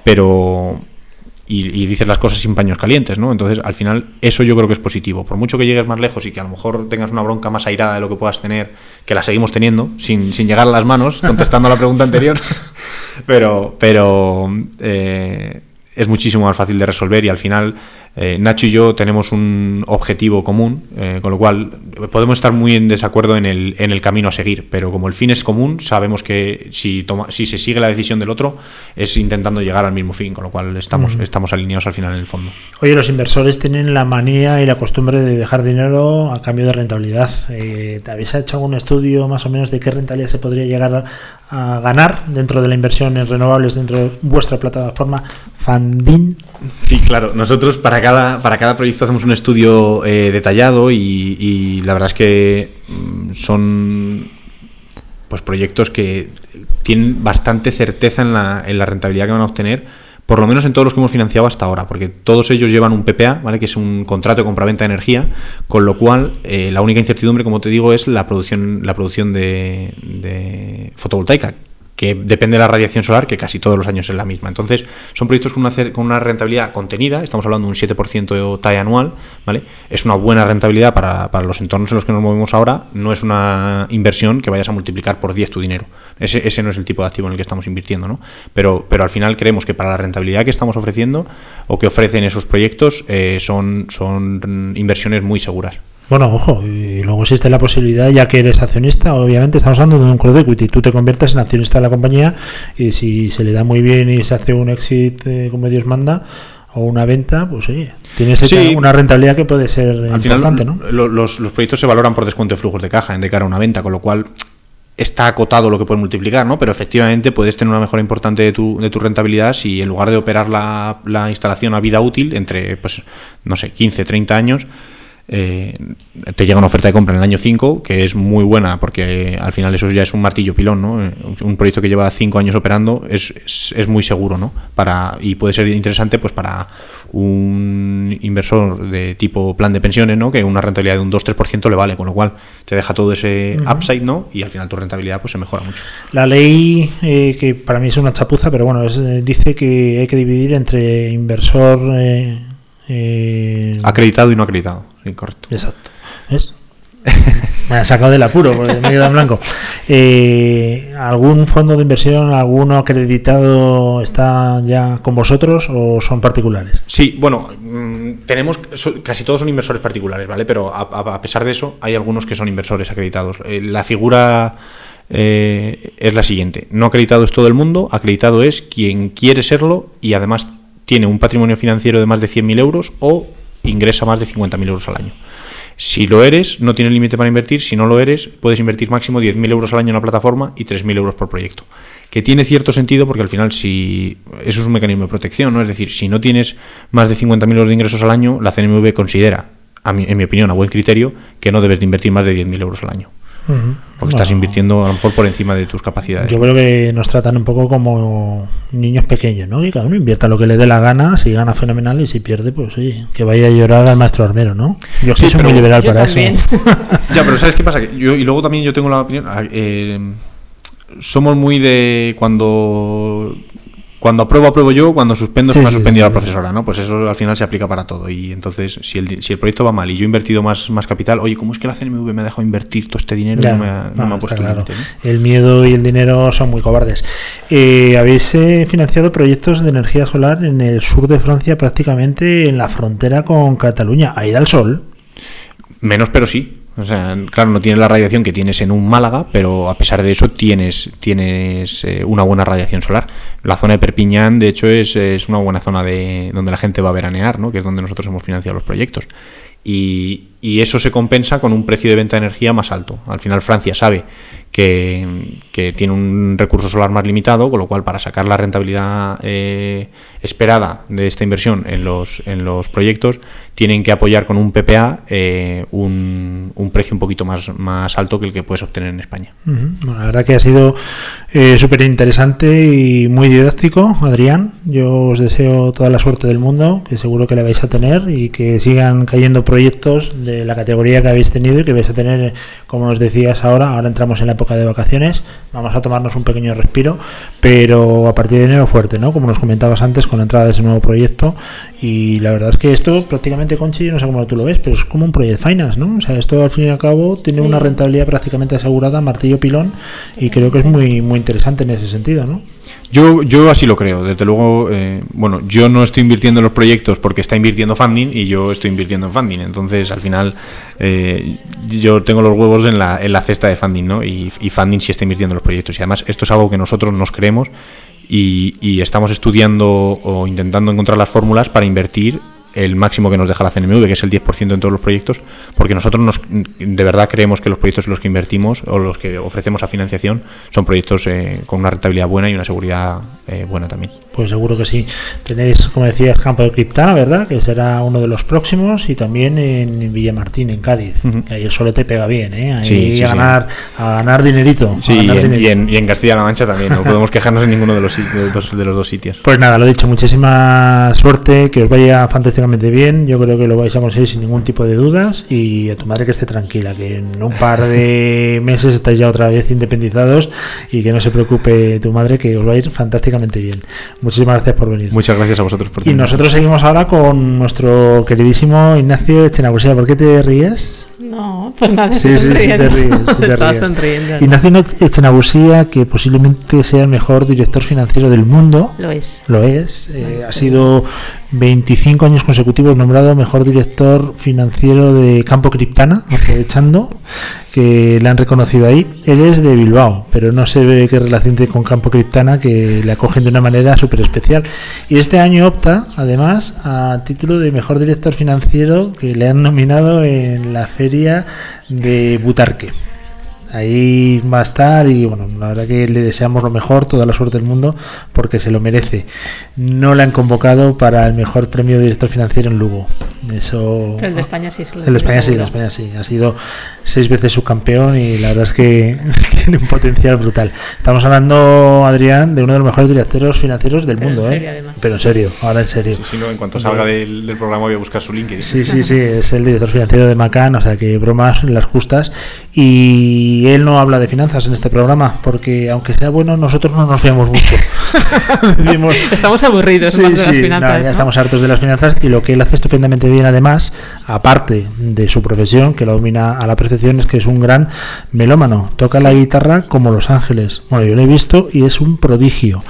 Speaker 7: pero y, y dices las cosas sin paños calientes, ¿no? Entonces, al final, eso yo creo que es positivo. Por mucho que llegues más lejos y que a lo mejor tengas una bronca más airada de lo que puedas tener, que la seguimos teniendo, sin, sin llegar a las manos, contestando a la pregunta anterior, pero, pero eh, es muchísimo más fácil de resolver y al final eh, Nacho y yo tenemos un objetivo común, eh, con lo cual podemos estar muy en desacuerdo en el, en el camino a seguir, pero como el fin es común, sabemos que si, toma, si se sigue la decisión del otro, es intentando llegar al mismo fin, con lo cual estamos, estamos alineados al final en el fondo.
Speaker 5: Oye, los inversores tienen la manía y la costumbre de dejar dinero a cambio de rentabilidad. Eh, ¿Te habéis hecho algún estudio más o menos de qué rentabilidad se podría llegar a, a ganar dentro de la inversión en renovables dentro de vuestra plataforma Fandin?
Speaker 7: Sí, claro. Nosotros para cada, para cada proyecto hacemos un estudio eh, detallado y, y la verdad es que mm, son pues proyectos que tienen bastante certeza en la, en la rentabilidad que van a obtener, por lo menos en todos los que hemos financiado hasta ahora, porque todos ellos llevan un PPA, ¿vale? que es un contrato de compraventa de energía, con lo cual eh, la única incertidumbre, como te digo, es la producción, la producción de, de fotovoltaica que depende de la radiación solar, que casi todos los años es la misma. Entonces, son proyectos con una, con una rentabilidad contenida, estamos hablando de un 7% TAE anual, ¿vale? Es una buena rentabilidad para, para los entornos en los que nos movemos ahora, no es una inversión que vayas a multiplicar por 10 tu dinero. Ese, ese no es el tipo de activo en el que estamos invirtiendo, ¿no? Pero, pero al final creemos que para la rentabilidad que estamos ofreciendo o que ofrecen esos proyectos, eh, son, son inversiones muy seguras.
Speaker 5: Bueno, ojo, y luego existe la posibilidad, ya que eres accionista, obviamente estamos hablando de un crowd equity, tú te conviertes en accionista de la compañía y si se le da muy bien y se hace un exit eh, como Dios manda o una venta, pues oye, tienes
Speaker 7: Sí.
Speaker 5: una rentabilidad que puede ser
Speaker 7: Al final,
Speaker 5: importante, ¿no?
Speaker 7: lo- los, los proyectos se valoran por descuento de flujos de caja en de cara a una venta, con lo cual está acotado lo que puedes multiplicar, ¿no? Pero efectivamente puedes tener una mejora importante de tu, de tu rentabilidad si en lugar de operar la, la instalación a vida útil entre, pues, no sé, 15, 30 años, eh, te llega una oferta de compra en el año 5, que es muy buena porque eh, al final eso ya es un martillo pilón, ¿no? Eh, Un proyecto que lleva 5 años operando es, es, es muy seguro, ¿no? Para, y puede ser interesante pues para un inversor de tipo plan de pensiones, ¿no? Que una rentabilidad de un 2-3% le vale, con lo cual te deja todo ese upside, ¿no? Y al final tu rentabilidad pues se mejora mucho.
Speaker 5: La ley, eh, que para mí es una chapuza, pero bueno, es, dice que hay que dividir entre inversor... eh,
Speaker 7: Acreditado y no acreditado, sí, correcto.
Speaker 5: Exacto. ¿Ves? Me ha sacado del apuro, porque me he quedado en blanco. Eh, ¿Algún fondo de inversión, alguno acreditado está ya con vosotros o son particulares?
Speaker 7: Sí, bueno, mm, tenemos casi todos son inversores particulares, ¿vale? Pero a, a- a pesar de eso, hay algunos que son inversores acreditados. Eh, la figura eh, es la siguiente: no acreditado es todo el mundo, acreditado es quien quiere serlo y además tiene un patrimonio financiero de más de 100.000 euros o ingresa más de 50.000 euros al año. Si lo eres, no tienes límite para invertir. Si no lo eres, puedes invertir máximo 10.000 euros al año en la plataforma y 3.000 euros por proyecto. Que tiene cierto sentido porque al final, si eso es un mecanismo de protección, ¿no? Es decir, si no tienes más de 50.000 euros de ingresos al año, la CNMV considera, a mi- en mi opinión, a buen criterio, que no debes de invertir más de 10.000 euros al año. Porque estás invirtiendo a lo mejor por encima de tus capacidades.
Speaker 5: Yo creo que nos tratan un poco como niños pequeños, ¿no? Que cada uno invierta lo que le dé la gana, si gana fenomenal y si pierde, pues oye, que vaya a llorar al maestro armero, ¿no? Yo es que
Speaker 7: Sí,
Speaker 5: soy muy liberal
Speaker 6: Yo
Speaker 5: para
Speaker 6: también.
Speaker 5: eso.
Speaker 7: Ya, pero ¿sabes qué pasa? Que yo, y luego también yo tengo la opinión. ah, eh, somos muy de cuando. Cuando apruebo, apruebo yo, cuando suspendo,
Speaker 5: Sí,
Speaker 7: se me ha suspendido
Speaker 5: sí,
Speaker 7: la profesora, ¿no? Pues eso al final se aplica para todo. Y entonces, si el, di- si el proyecto va mal y yo he invertido más, más capital, oye, ¿cómo es que la CNMV me ha dejado invertir todo este dinero y no me ha, no
Speaker 5: no,
Speaker 7: me ha
Speaker 5: está
Speaker 7: puesto
Speaker 5: claro.
Speaker 7: límite, ¿no?
Speaker 5: El miedo y el dinero son muy cobardes. Eh, Habéis eh, financiado proyectos de energía solar en el sur de Francia, prácticamente en la frontera con Cataluña. Ahí da el sol.
Speaker 7: menos, pero sí. O sea, claro, no tienes la radiación que tienes en un Málaga, pero a pesar de eso tienes, tienes eh, una buena radiación solar. La zona de Perpiñán, de hecho, es, es una buena zona de donde la gente va a veranear, ¿no? que es donde nosotros hemos financiado los proyectos. Y, y eso se compensa con un precio de venta de energía más alto. Al final Francia sabe que, que tiene un recurso solar más limitado, con lo cual para sacar la rentabilidad eh, esperada de esta inversión en los, en los proyectos, tienen que apoyar con un PPA eh, un, un precio un poquito más, más alto que el que puedes obtener en España.
Speaker 5: Bueno, la verdad que ha sido eh, súper interesante y muy didáctico, Adrián. Yo os deseo toda la suerte del mundo, que seguro que la vais a tener y que sigan cayendo proyectos de la categoría que habéis tenido y que vais a tener, eh, como nos decías ahora, ahora entramos en la época de vacaciones, vamos a tomarnos un pequeño respiro, pero a partir de enero fuerte, ¿no? Como nos comentabas antes con la entrada de ese nuevo proyecto y la verdad es que esto prácticamente, Conchi, yo no sé cómo tú lo ves, pero es como un Project Finance, ¿no? O sea, esto al fin y al cabo tiene
Speaker 6: Sí.
Speaker 5: una rentabilidad prácticamente asegurada, martillo pilón, y creo que es muy, muy interesante en ese sentido, ¿no?
Speaker 7: Yo, yo así lo creo, desde luego, eh, bueno, yo no estoy invirtiendo en los proyectos porque está invirtiendo funding y yo estoy invirtiendo en funding, entonces al final eh, yo tengo los huevos en la, en la cesta de funding, ¿no? Y, y funding sí está invirtiendo en los proyectos. Y además esto es algo que nosotros nos creemos y, y estamos estudiando o intentando encontrar las fórmulas para invertir el máximo que nos deja la CNMV, que es el 10% en todos los proyectos, porque nosotros nos, de verdad creemos que los proyectos en los que invertimos o los que ofrecemos a financiación son proyectos eh, con una rentabilidad buena y una seguridad eh, buena también.
Speaker 5: Pues seguro que sí. Tenéis, como decías, campo de Criptana, ¿verdad? Que será uno de los próximos y también en Villamartín, en Cádiz. Que ahí el solete pega bien, ¿eh? Ahí
Speaker 7: Sí, sí,
Speaker 5: a,
Speaker 7: sí.
Speaker 5: ganar, a ganar dinerito.
Speaker 7: Sí, y en, y, en, y en Castilla-La Mancha también, no podemos quejarnos en ninguno de los, de los dos- de los dos sitios.
Speaker 5: Pues nada, lo dicho, muchísima suerte, que os vaya fantásticamente bien. Yo creo que lo vais a conseguir sin ningún tipo de dudas y a tu madre que esté tranquila, que en un par de meses estáis ya otra vez independizados y que no se preocupe tu madre, que os va a ir fantásticamente bien. Muchísimas gracias por venir.
Speaker 7: Muchas gracias a vosotros por
Speaker 5: Y
Speaker 7: tenernos.
Speaker 5: nosotros seguimos ahora con nuestro queridísimo Ignacio Echenagusía. ¿Por qué te ríes?
Speaker 6: No, pues nada,
Speaker 5: Sí,
Speaker 6: estoy
Speaker 5: sí, sí, te ríes, sí te
Speaker 6: Estaba
Speaker 5: ríes.
Speaker 6: sonriendo. ¿no?
Speaker 5: Ignacio Echenagusía, que posiblemente sea el mejor director financiero del mundo.
Speaker 6: Lo es.
Speaker 5: Lo es. eh,
Speaker 6: Sí.
Speaker 5: ha sido 25 años consecutivos nombrado mejor director financiero de Campo Criptana, aprovechando que le han reconocido ahí. Él es de Bilbao, pero no se ve qué relación tiene con Campo Criptana, que le acogen de una manera súper especial. Y este año opta, además, a título de mejor director financiero que le han nominado en la feria de Butarque. Ahí va a estar y bueno, la verdad que le deseamos lo mejor, toda la suerte del mundo, porque se lo merece. No le han convocado para el mejor premio de director financiero en Lugo. Eso.
Speaker 6: Pero el de España sí es lo
Speaker 5: El de España sí, el de. España sí. Ha sido seis veces subcampeón y la verdad es que tiene un potencial brutal. Estamos hablando, Adrián, de uno de los mejores directores financieros del
Speaker 6: Pero en
Speaker 5: mundo,
Speaker 6: serio,
Speaker 5: ¿eh?
Speaker 6: además.
Speaker 5: Pero en serio, ahora en serio.
Speaker 7: Sí, sí, no, en cuanto salga del, del programa voy a buscar su LinkedIn.
Speaker 5: Sí, sí, sí, es el director financiero de Macan, o sea que bromas las justas. Y él no habla de finanzas en este programa, porque aunque sea bueno, nosotros no nos fiamos mucho. Decimos,
Speaker 6: Estamos aburridos
Speaker 5: Sí,
Speaker 6: más de las finanzas.
Speaker 5: no, ya
Speaker 6: ¿no?
Speaker 5: estamos hartos de las finanzas y lo que él hace estupendamente bien además, aparte de su profesión, que lo domina a la perfección, es que es un gran melómano. Toca la guitarra como Los Ángeles. Bueno, yo lo he visto y es un prodigio.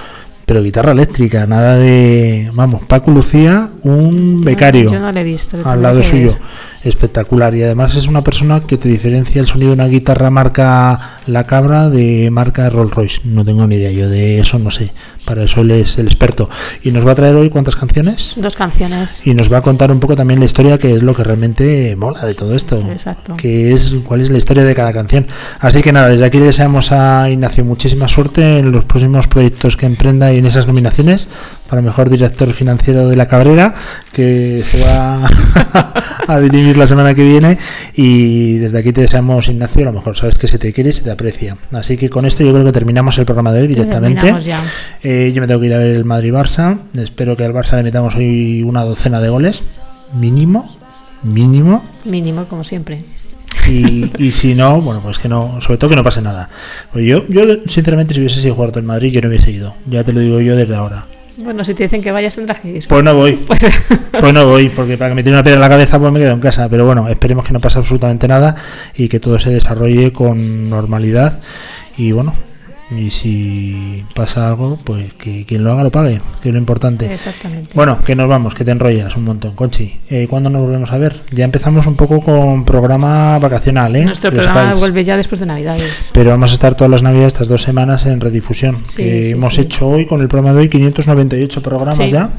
Speaker 5: Pero guitarra eléctrica, nada de... Vamos, Paco Lucía, un becario
Speaker 6: Yo no lo he visto.
Speaker 5: al lado suyo.
Speaker 6: ver.
Speaker 5: Espectacular. Y además es una persona que te diferencia el sonido de una guitarra marca La Cabra de marca Rolls Royce. No tengo ni idea, yo de eso no sé. Para eso él es el experto. Y nos va a traer hoy cuántas canciones.
Speaker 6: Dos canciones.
Speaker 5: Y nos va a contar un poco también la historia, que es lo que realmente mola de todo esto.
Speaker 6: Exacto.
Speaker 5: Que es cuál es la historia de cada canción. Así que nada, desde aquí le deseamos a Ignacio muchísima suerte en los próximos proyectos que emprenda en esas nominaciones para mejor director financiero de la Cabrera, que se va a dirimir la semana que viene. Y desde aquí te deseamos, Ignacio, lo mejor. Sabes que se te quiere y se te aprecia. Así que con esto yo creo que terminamos el programa de hoy directamente.
Speaker 6: Ya.
Speaker 5: Eh, yo me tengo que ir a ver el Madrid-Barça. Espero que al Barça le metamos hoy una docena de goles. Mínimo. Mínimo.
Speaker 6: Mínimo, como siempre.
Speaker 5: Y, y si no, bueno, pues que no, sobre todo que no pase nada. Pues yo, yo sinceramente, si hubiese sido jugador del Madrid, yo no hubiese ido. Ya te lo digo yo desde ahora.
Speaker 6: Bueno, si te dicen que vayas, tendrás que ir.
Speaker 5: Pues no voy. Pues no voy, porque para que me tire una piedra en la cabeza, pues me quedo en casa. Pero bueno, esperemos que no pase absolutamente nada y que todo se desarrolle con normalidad. Y bueno, Y si pasa algo, pues que quien lo haga lo pague, que es lo importante.
Speaker 6: Exactamente.
Speaker 5: Bueno, que nos vamos, que te enrollas un montón. Conchi, eh, ¿cuándo nos volvemos a ver? Ya empezamos un poco con programa vacacional, ¿eh?
Speaker 6: Nuestro
Speaker 5: Que
Speaker 6: programa vuelve ya después de Navidades.
Speaker 5: Pero vamos a estar todas las navidades, estas dos semanas en redifusión.
Speaker 6: Sí,
Speaker 5: que
Speaker 6: sí,
Speaker 5: hemos
Speaker 6: sí.
Speaker 5: hecho hoy con el programa de hoy 598 programas ya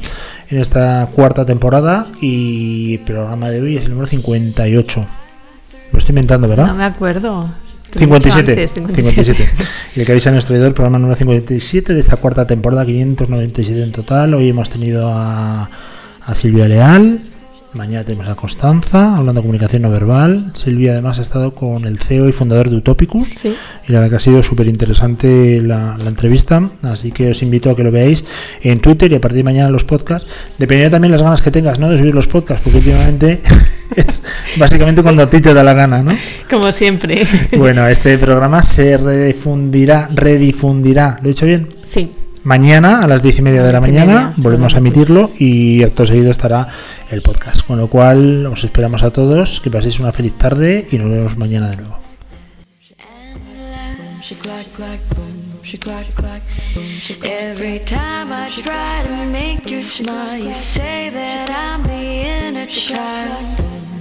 Speaker 5: en esta cuarta temporada y el programa de hoy es el número 58. Lo estoy inventando, ¿verdad?
Speaker 6: No me acuerdo. Te lo he dicho
Speaker 5: 57,
Speaker 6: antes,
Speaker 5: 57. Y el que a nuestro editor, programa número 57 de esta cuarta temporada, 597 en total. Hoy hemos tenido a, a Silvia Leal, mañana tenemos a Constanza, hablando de comunicación no verbal. Silvia además ha estado con el CEO y fundador de Utopicus.
Speaker 6: Sí.
Speaker 5: Y la verdad que ha sido súper interesante la, la entrevista, así que os invito a que lo veáis en Twitter y a partir de mañana en los podcasts. Dependiendo también las ganas que tengas, ¿no? De subir los podcasts, porque últimamente es básicamente cuando a ti te da la gana, ¿no?
Speaker 6: Como siempre.
Speaker 5: Bueno, este programa se redifundirá, redifundirá, ¿lo he dicho bien?
Speaker 6: Sí.
Speaker 5: Mañana a las diez y media de la mañana
Speaker 6: media,
Speaker 5: volvemos a emitirlo y acto seguido estará el podcast. Con lo cual os esperamos a todos, que paséis una feliz tarde y nos vemos mañana de nuevo.
Speaker 8: She clack, clack, boom, she clack, clack, boom, she clack. Every time I try to make you smile, you say that I'm being a child.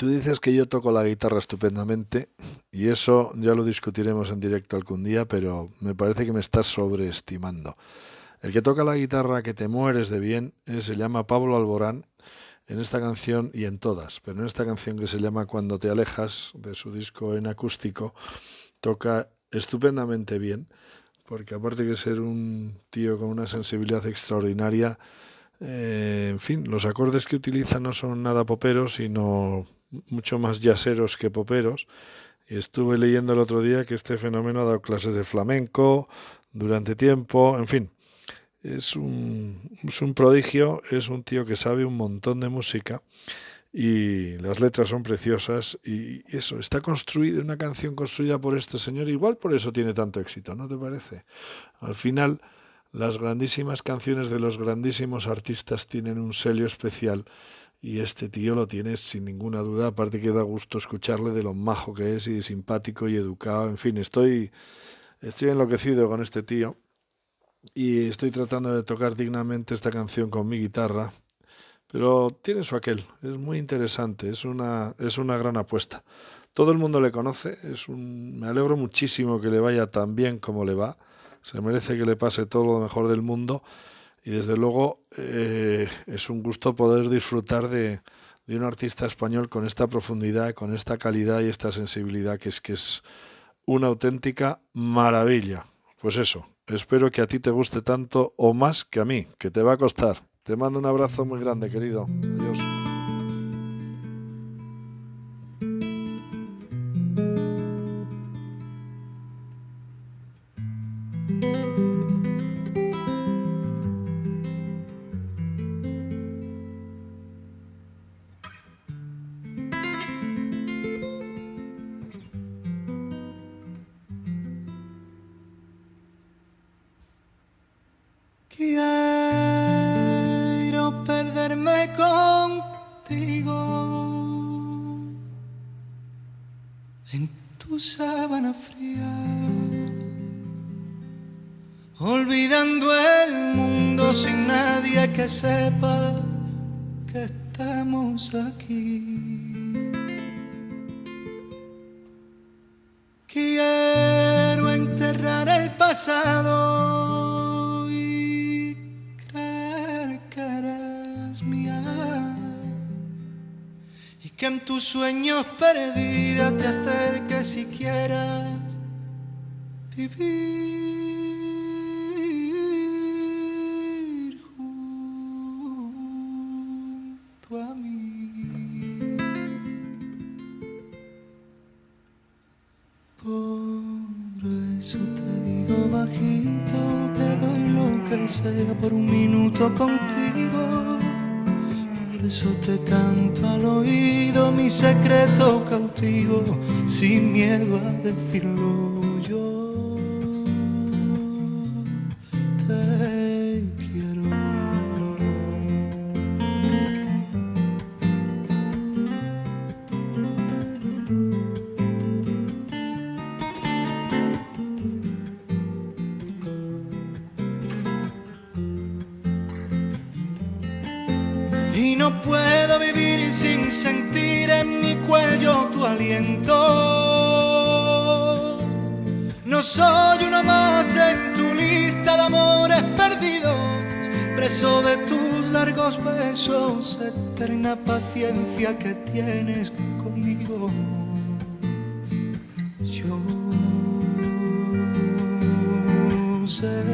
Speaker 9: tú dices que yo toco la guitarra estupendamente y eso ya lo discutiremos en directo algún día, pero me parece que me estás sobreestimando. El que toca la guitarra que te mueres de bien eh, se llama Pablo Alborán en esta canción y en todas, pero en esta canción que se llama Cuando te alejas de su disco en acústico, toca estupendamente bien, porque aparte de ser un tío con una sensibilidad extraordinaria, eh, en fin, los acordes que utiliza no son nada poperos, sino mucho más yaceros que poperos. Y estuve leyendo el otro día que este fenómeno ha dado clases de flamenco durante tiempo, en fin. Es un, es un prodigio, es un tío que sabe un montón de música y las letras son preciosas y eso, está construida, una canción construida por este señor, igual por eso tiene tanto éxito, ¿no te parece? Al final, las grandísimas canciones de los grandísimos artistas tienen un sello especial y este tío lo tiene sin ninguna duda, aparte que da gusto escucharle de lo majo que es y simpático y educado, en fin, estoy, estoy enloquecido con este tío y estoy tratando de tocar dignamente esta canción con mi guitarra, pero tiene su aquel, es muy interesante, es una, es una gran apuesta. Todo el mundo le conoce, es un, me alegro muchísimo que le vaya tan bien como le va, se merece que le pase todo lo mejor del mundo y desde luego eh, es un gusto poder disfrutar de, de un artista español con esta profundidad, con esta calidad y esta sensibilidad que es que es una auténtica maravilla. Pues eso, espero que a ti te guste tanto o más que a mí, que te va a costar. Te mando un abrazo muy grande, querido. Adiós.
Speaker 10: Por eso te digo bajito que doy lo que sea por un minuto contigo. Por eso te canto al oído mi secreto cautivo, sin miedo a decirlo paciencia que tienes conmigo. Yo sé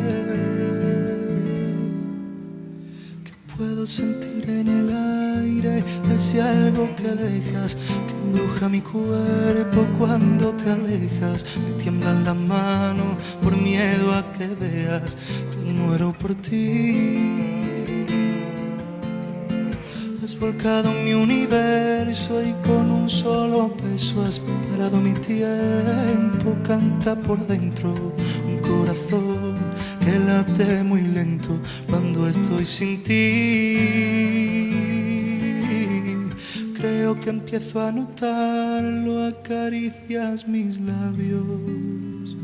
Speaker 10: Puedo sentir en el aire ese algo que dejas, que embruja mi cuerpo cuando te alejas. Me tiemblan las manos por miedo a que veas, te muero por ti. Volcado mi universo y con un solo beso has parado mi tiempo. Canta por dentro un corazón que late muy lento cuando estoy sin ti. Creo que empiezo a notarlo, acaricias mis labios,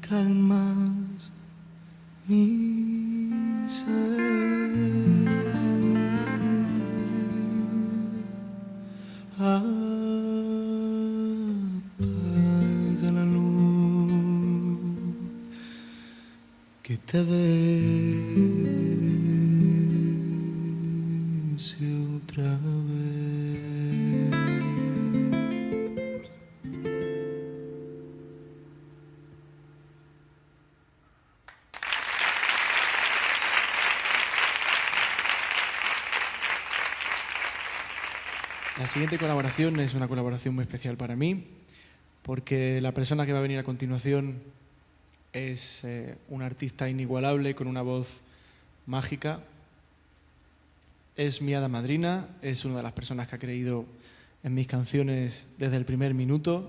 Speaker 10: calmas mi
Speaker 11: siguiente colaboración es una colaboración muy especial para mí, porque la persona que va a venir a continuación es eh, una artista inigualable con una voz mágica. Es mi hada madrina, es una de las personas que ha creído en mis canciones desde el primer minuto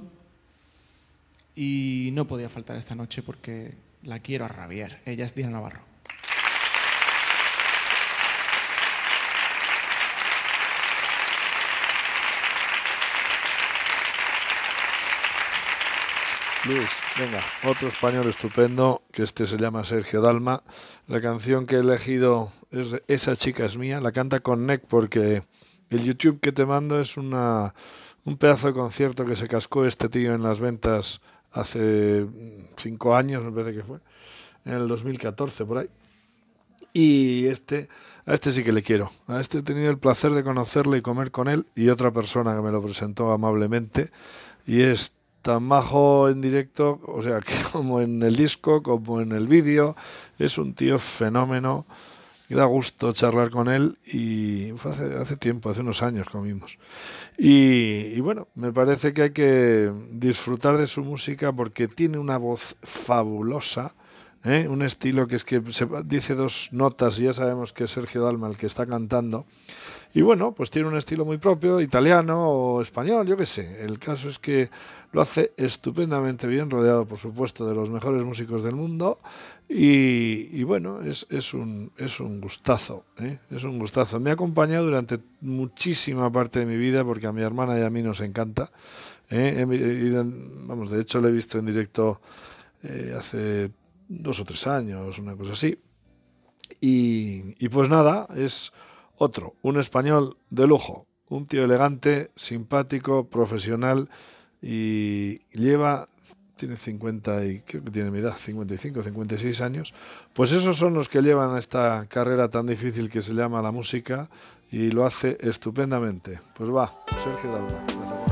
Speaker 11: y no podía faltar esta noche porque la quiero a rabiar. Ella es Diana Navarro.
Speaker 9: Luis, venga, otro español estupendo, que este se llama Sergio Dalma. La canción que he elegido es Esa chica es mía, la canta con Nick porque el YouTube que te mando es una, un pedazo de concierto que se cascó este tío en las ventas hace cinco años, me parece que fue, en el 2014 por ahí. Y este, a este sí que le quiero. A este he tenido el placer de conocerle y comer con él y otra persona que me lo presentó amablemente. Y es tan majo en directo, o sea, como en el disco, como en el vídeo, es un tío fenómeno. Y da gusto charlar con él y fue hace, hace tiempo, hace unos años comimos. Y bueno, me parece que hay que disfrutar de su música porque tiene una voz fabulosa. ¿Eh? un estilo que es que se dice dos notas y ya sabemos que es Sergio Dalma el que está cantando. Y bueno, pues tiene un estilo muy propio, italiano o español, yo qué sé. El caso es que lo hace estupendamente bien, rodeado por supuesto de los mejores músicos del mundo. Y, bueno, es, es, un, es un gustazo, ¿eh? es un gustazo. Me ha acompañado durante muchísima parte de mi vida porque a mi hermana y a mí nos encanta. ¿eh? Vamos, de hecho lo he visto en directo eh, hace dos o tres años, una cosa así. Y, pues nada, es otro, un español de lujo, un tío elegante, simpático, profesional y lleva, tiene 50 y creo que tiene mi edad, 55, 56 años. Pues esos son los que llevan esta carrera tan difícil que se llama la música y lo hace estupendamente. Pues va, Sergio Dalma.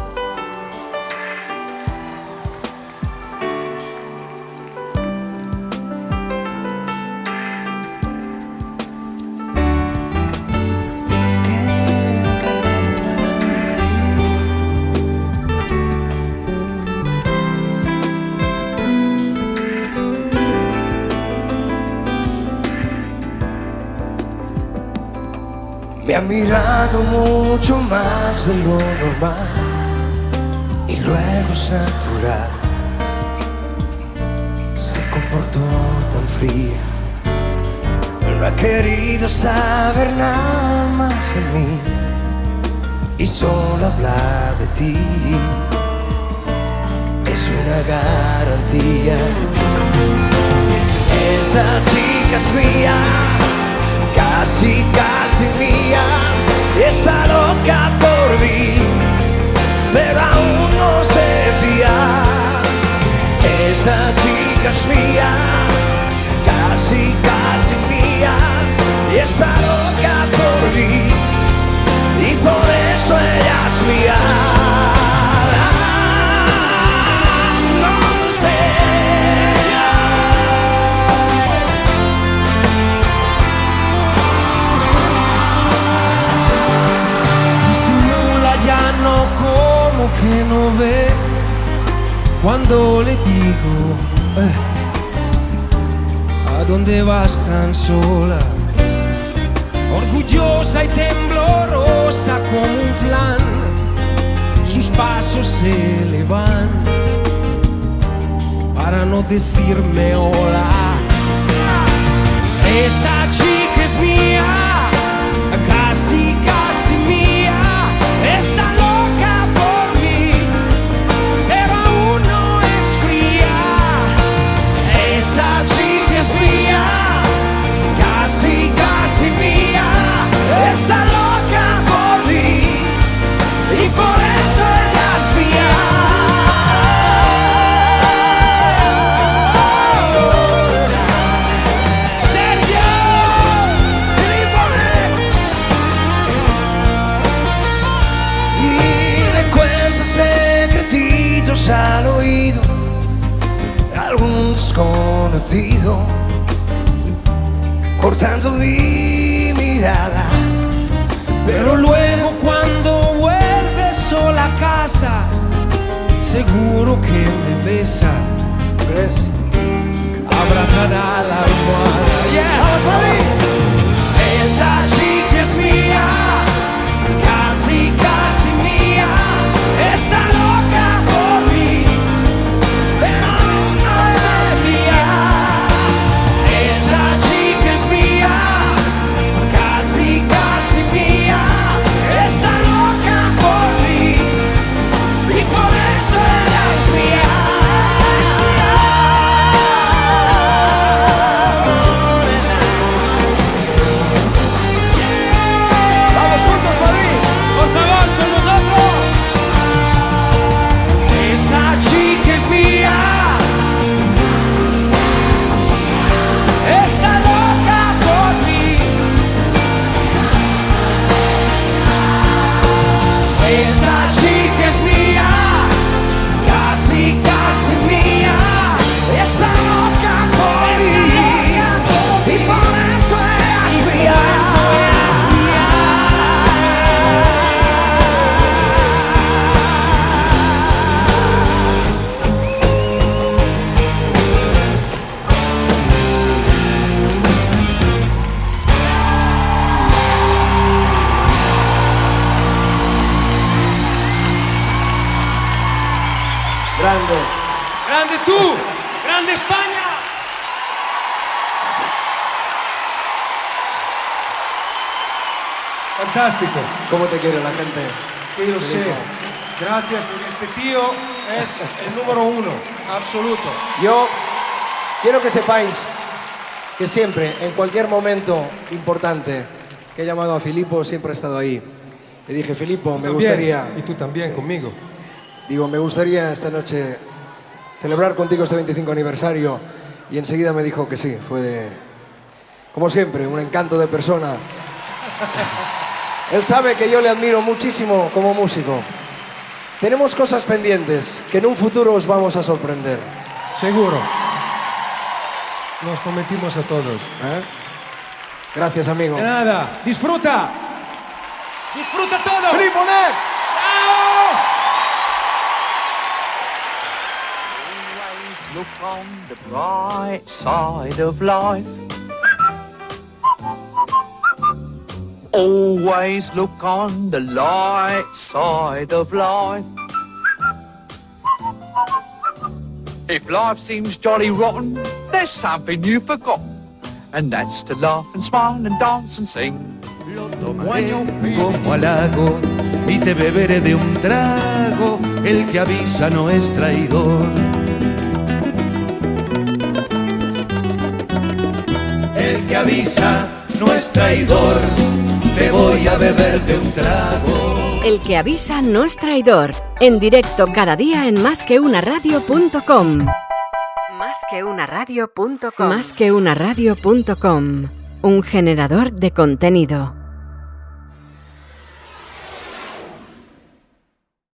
Speaker 12: Mirado mucho más de lo normal y luego es natural. Se comportó tan fría, no ha querido saber nada más de mí y solo habla de ti. Es una garantía. Esa chica es mía, casi, casi mía, está loca por mí, pero aún no se fía. Esa chica es mía, casi, casi mía, está loca por mí, y por eso ella es mía.
Speaker 13: Que no ve cuando le digo eh, a dónde vas tan sola orgullosa y temblorosa como un flan sus pasos se le van. Para no decirme hola. Esa chica es mía
Speaker 12: cortando mi mirada.
Speaker 13: Pero luego cuando vuelve sola a casa, seguro que me besa. ¿Ves? Abrazará la almohada.
Speaker 12: Esa chica es mía, casi, casi mía, está loca ¿Cómo te quiere la gente?
Speaker 14: Que lo sé. Gracias, porque este tío es el número uno, absoluto.
Speaker 12: Yo quiero que sepáis que siempre, en cualquier momento importante que he llamado a Filipo, siempre ha estado ahí. Le dije, Filipo, me
Speaker 14: También,
Speaker 12: gustaría...
Speaker 14: Y tú también, conmigo.
Speaker 12: Digo, me gustaría esta noche celebrar contigo este 25 aniversario. Y enseguida me dijo que sí. Fue de, como siempre, un encanto de persona. Él sabe que yo le admiro muchísimo como músico. Tenemos cosas pendientes que en un futuro os vamos a sorprender.
Speaker 14: Seguro. Nos prometimos a todos. ¿eh?
Speaker 12: Gracias, amigo.
Speaker 14: De nada. Disfruta. Disfruta todo.
Speaker 12: Filipo Net.
Speaker 3: Look on the bright side of life. Always look on the light side of life. If life seems jolly rotten, there's something you've forgotten. And that's to laugh and smile and dance and sing. You're feeling
Speaker 4: como halago y te beberé de un trago, el que avisa no es traidor. El que avisa no es traidor, te voy a beber de un trago.
Speaker 1: El que avisa no es traidor. En directo cada día en. Más que una. Un generador de contenido.